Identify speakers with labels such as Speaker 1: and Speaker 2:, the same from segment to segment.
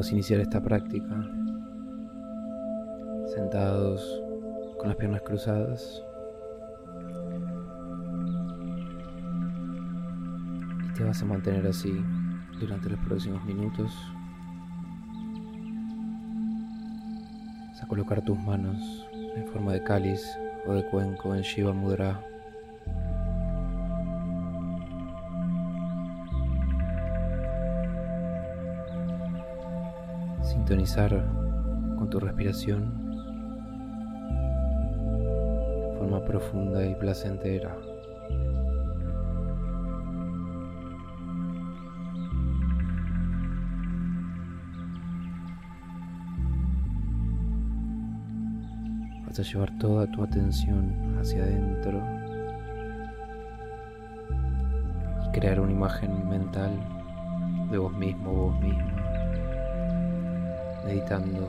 Speaker 1: A iniciar esta práctica sentados con las piernas cruzadas. Y te vas a mantener así durante los próximos minutos. Vas a colocar tus manos en forma de cáliz o de cuenco en Shiva Mudra. Sintonizar con tu respiración de forma profunda y placentera. Vas a llevar toda tu atención hacia adentro y crear una imagen mental de vos mismo, vos mismo meditando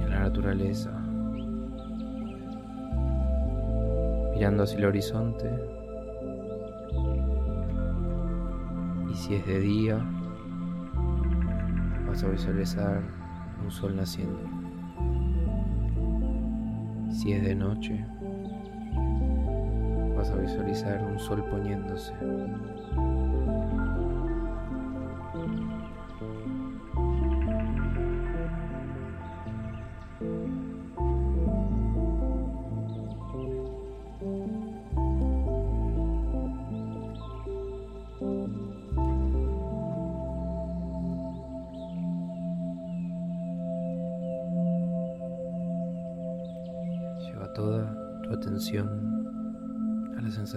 Speaker 1: en la naturaleza, mirando hacia el horizonte y si es de día vas a visualizar un sol naciendo. Si es de noche vas a visualizar un sol poniéndose.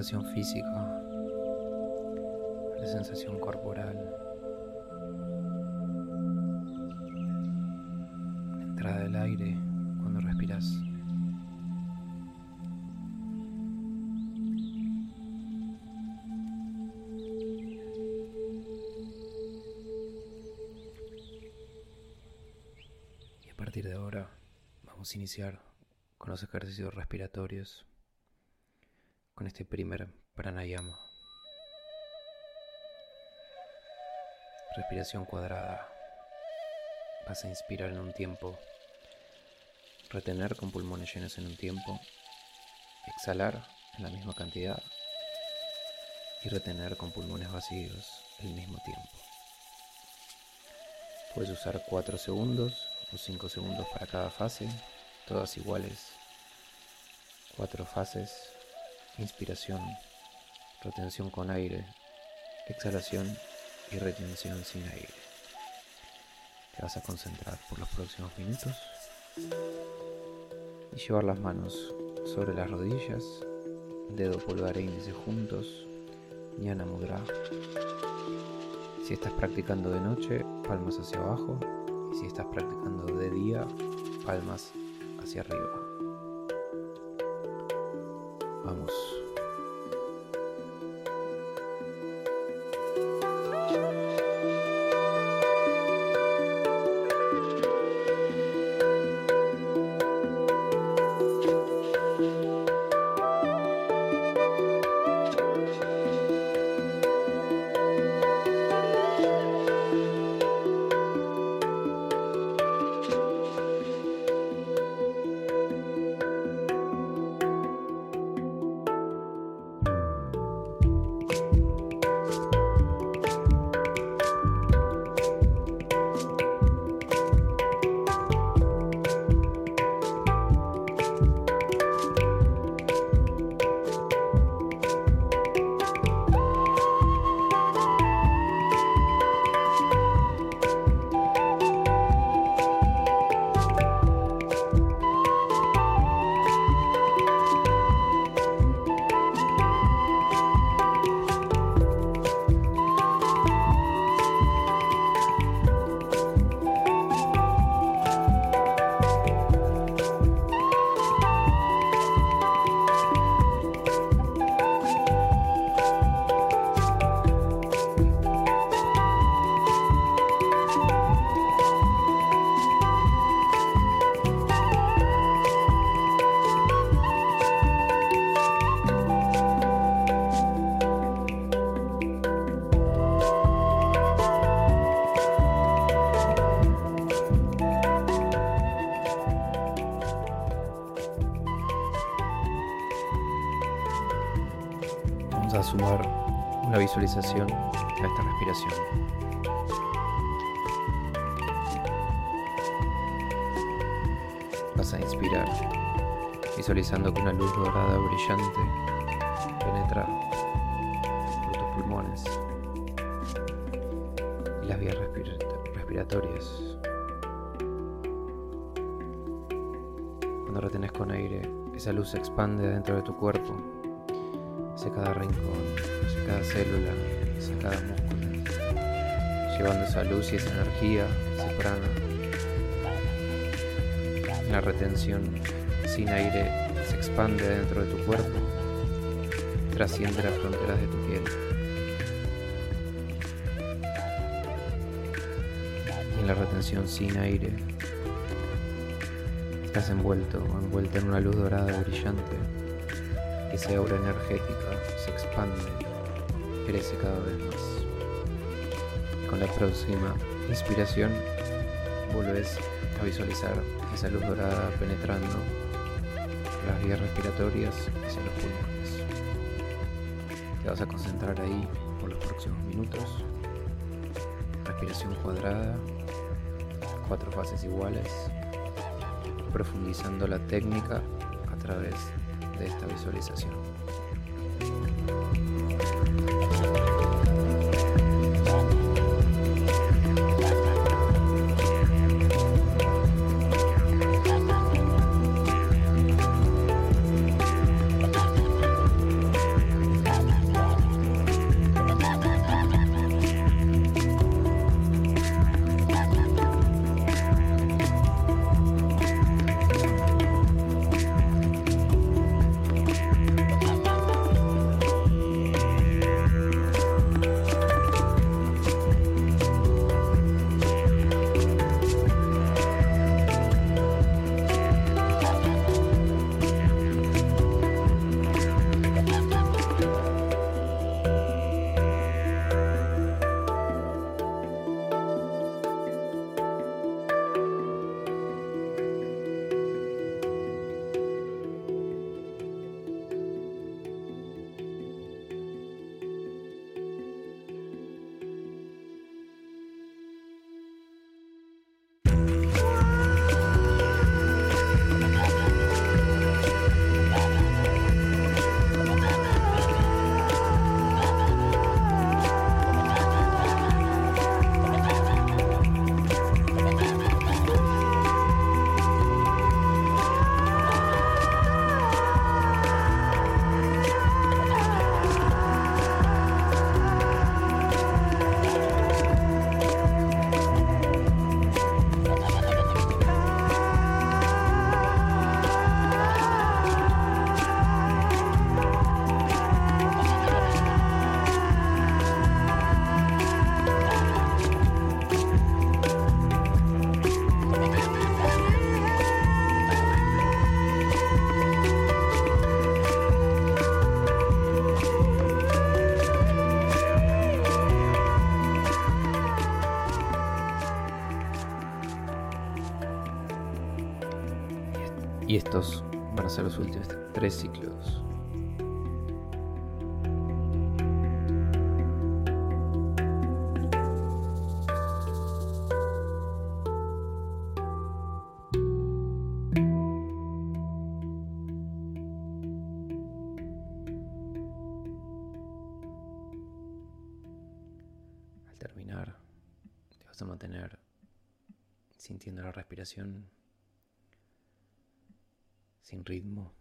Speaker 1: Sensación física, la sensación corporal, la entrada del aire cuando respiras. Y a partir de ahora vamos a iniciar con los ejercicios respiratorios, con este primer pranayama. Respiración cuadrada. Vas a inspirar en un tiempo, retener con pulmones llenos en un tiempo, exhalar en la misma cantidad y retener con pulmones vacíos el mismo tiempo. Puedes usar 4 segundos o 5 segundos para cada fase todas iguales. Cuatro fases. Inspiración, retención con aire, exhalación y retención sin aire. Te vas a concentrar por los próximos minutos y llevar las manos sobre las rodillas, dedo pulgar e índice juntos, Jnana Mudra. Si estás practicando de noche, palmas hacia abajo, y si estás practicando de día, palmas hacia arriba. Vamos. A esta respiración. Vas a inspirar, visualizando que una luz dorada brillante penetra por tus pulmones y las vías respiratorias. Cuando retenes con aire, esa luz se expande dentro de tu cuerpo hacia cada rincón, hacia cada célula, hacia cada músculo, llevando esa luz y esa energía, ese prana. La retención sin aire se expande dentro de tu cuerpo, trasciende las fronteras de tu piel. Y en la retención sin aire, estás envuelto o envuelta en una luz dorada brillante esa aura energética se expande, crece cada vez más. Con la próxima inspiración, vuelves a visualizar esa luz dorada penetrando las vías respiratorias hacia los pulmones. Te vas a concentrar ahí por los próximos minutos. Respiración cuadrada, cuatro fases iguales, profundizando la técnica a través de de esta visualización. Y estos van a ser los últimos tres ciclos. Al terminar, te vas a mantener sintiendo la respiración ritmo,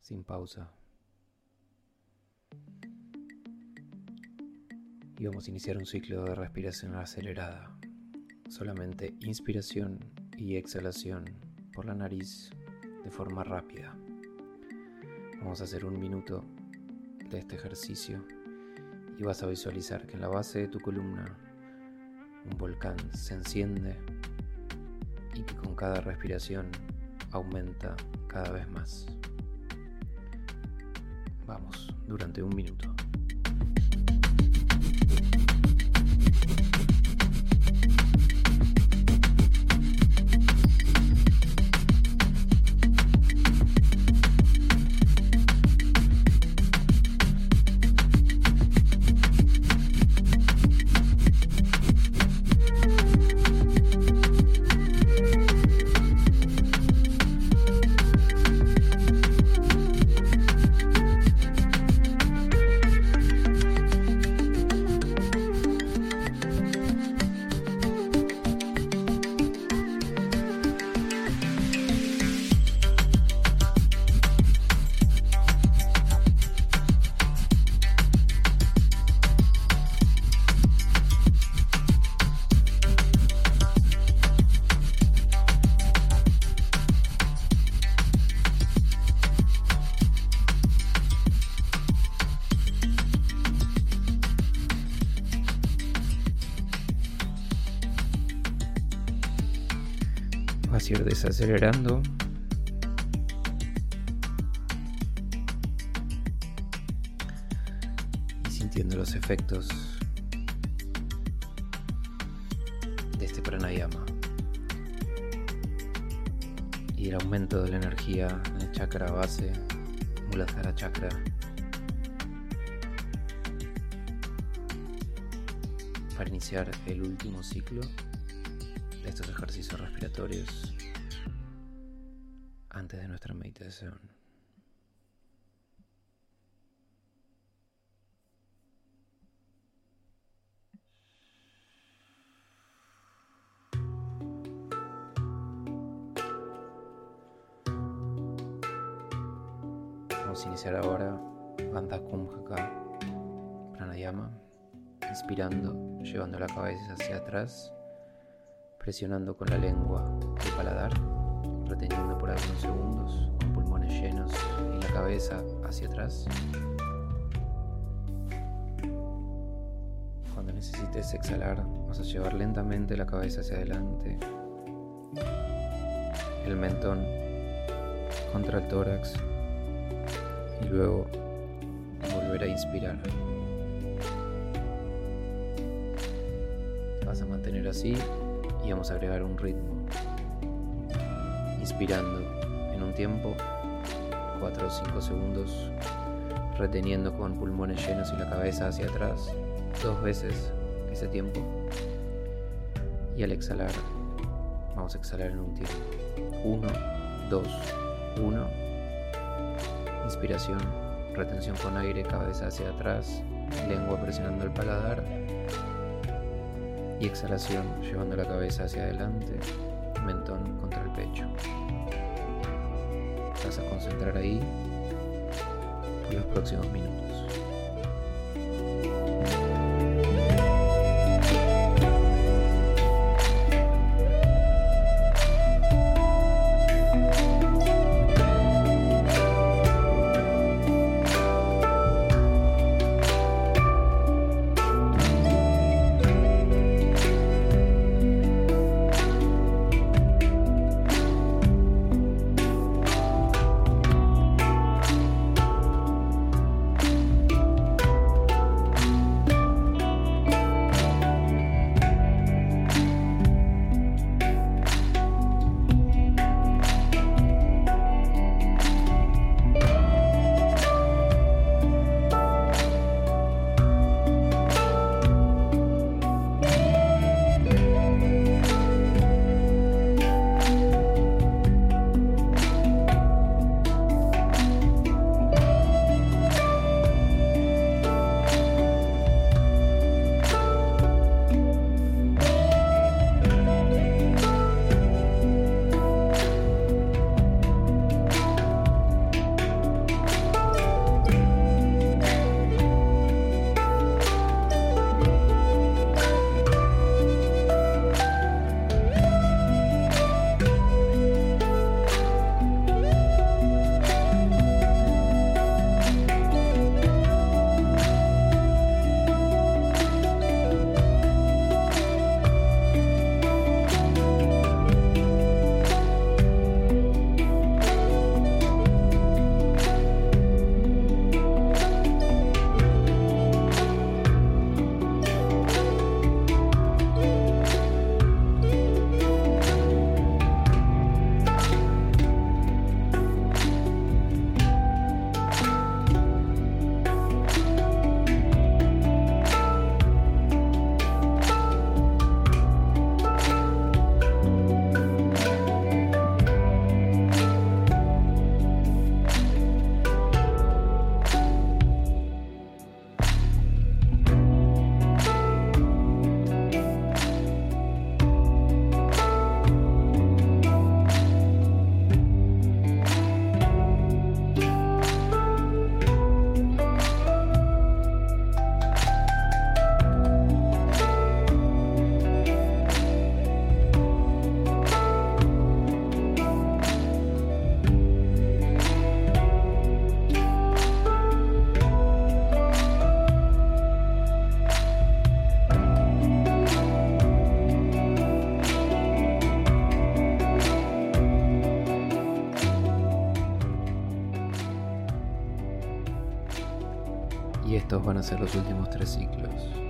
Speaker 1: sin pausa. Y vamos a iniciar un ciclo de respiración acelerada. Solamente inspiración y exhalación por la nariz de forma rápida. Vamos a hacer un minuto de este ejercicio y vas a visualizar que en la base de tu columna un volcán se enciende y que con cada respiración aumenta cada vez más. Vamos, durante un minuto. Desacelerando. Y sintiendo los efectos de este pranayama. Y el aumento de la energía en el chakra base, Muladhara chakra. Para iniciar el último ciclo de estos ejercicios respiratorios antes de nuestra meditación. Vamos a iniciar ahora Bandha Kumbhaka Pranayama, inspirando, llevando la cabeza hacia atrás presionando con la lengua el paladar, reteniendo por algunos segundos, con pulmones llenos y la cabeza hacia atrás. Cuando necesites exhalar, vas a llevar lentamente la cabeza hacia adelante, el mentón contra el tórax y luego volver a inspirar. vas a mantener así y vamos a agregar un ritmo. Inspirando en un tiempo, 4 o 5 segundos, reteniendo con pulmones llenos y la cabeza hacia atrás, dos veces ese tiempo. Y al exhalar, vamos a exhalar en un tiempo. 1, 2, 1. Inspiración, retención con aire, cabeza hacia atrás, lengua presionando el paladar y exhalación llevando la cabeza hacia adelante, mentón contra el pecho. Vas a concentrar ahí por los próximos minutos. Van a ser los últimos tres ciclos.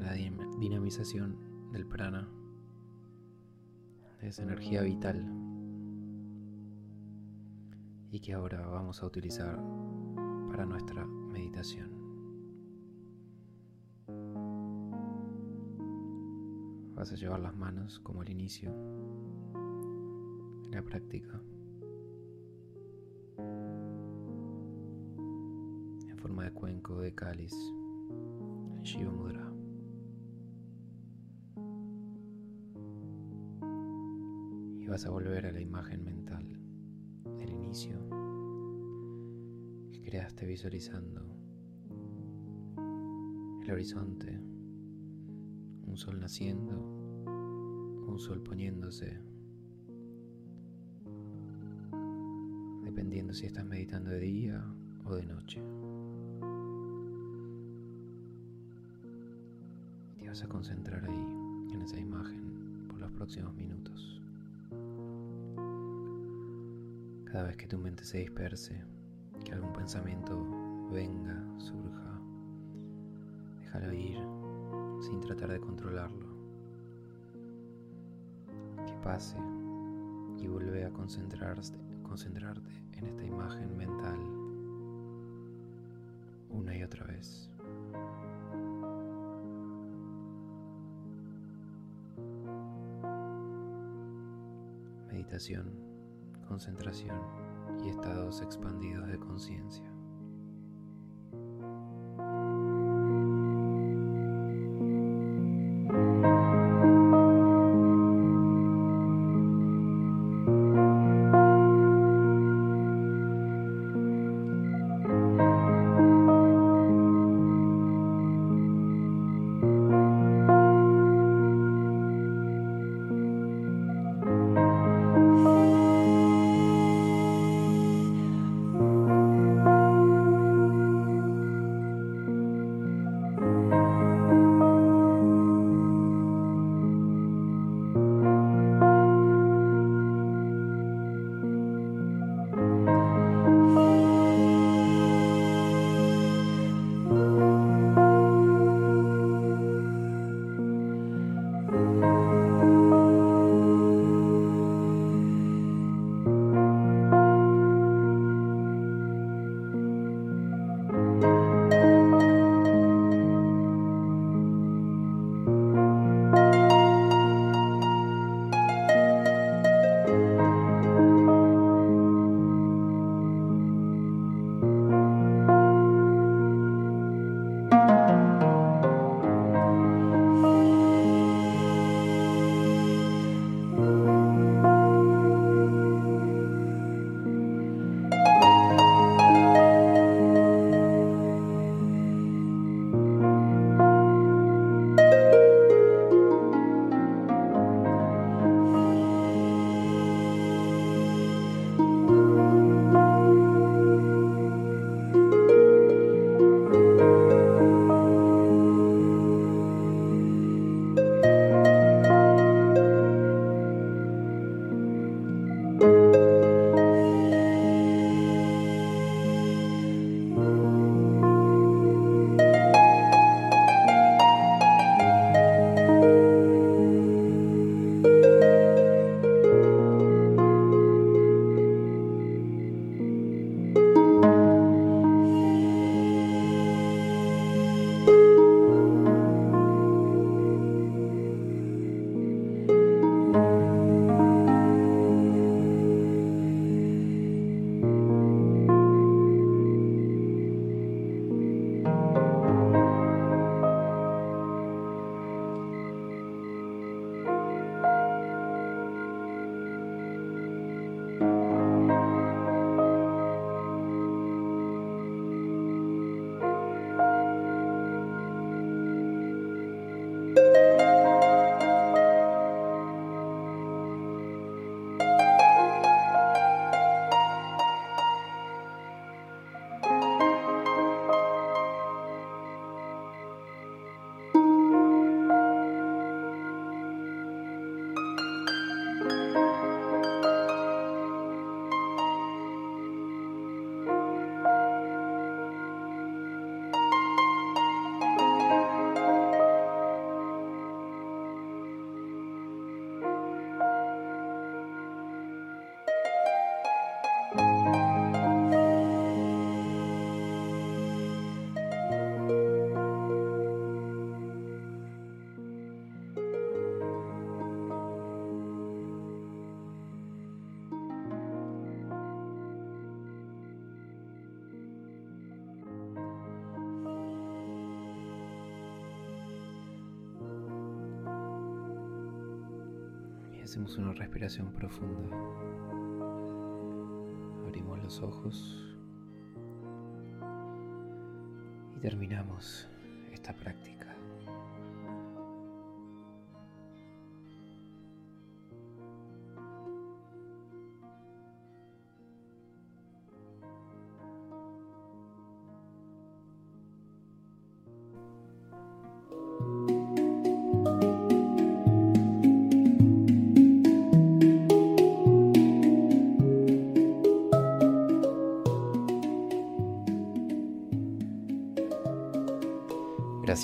Speaker 1: La dinamización del prana, de esa energía vital y que ahora vamos a utilizar para nuestra meditación. Vas a llevar las manos como al inicio de la práctica. En forma de cuenco de cáliz Shiva Mudra. Y vas a volver a la imagen mental del inicio que creaste visualizando el horizonte un sol naciendo, un sol poniéndose, dependiendo si estás meditando de día o de noche. A concentrar ahí, en esa imagen, por los próximos minutos. Cada vez que tu mente se disperse, que algún pensamiento venga, surja, déjalo ir sin tratar de controlarlo. Que pase y vuelve a concentrarte en esta imagen mental una y otra vez. Concentración y estados expandidos de conciencia. Hacemos una respiración profunda. Abrimos los ojos y terminamos esta práctica.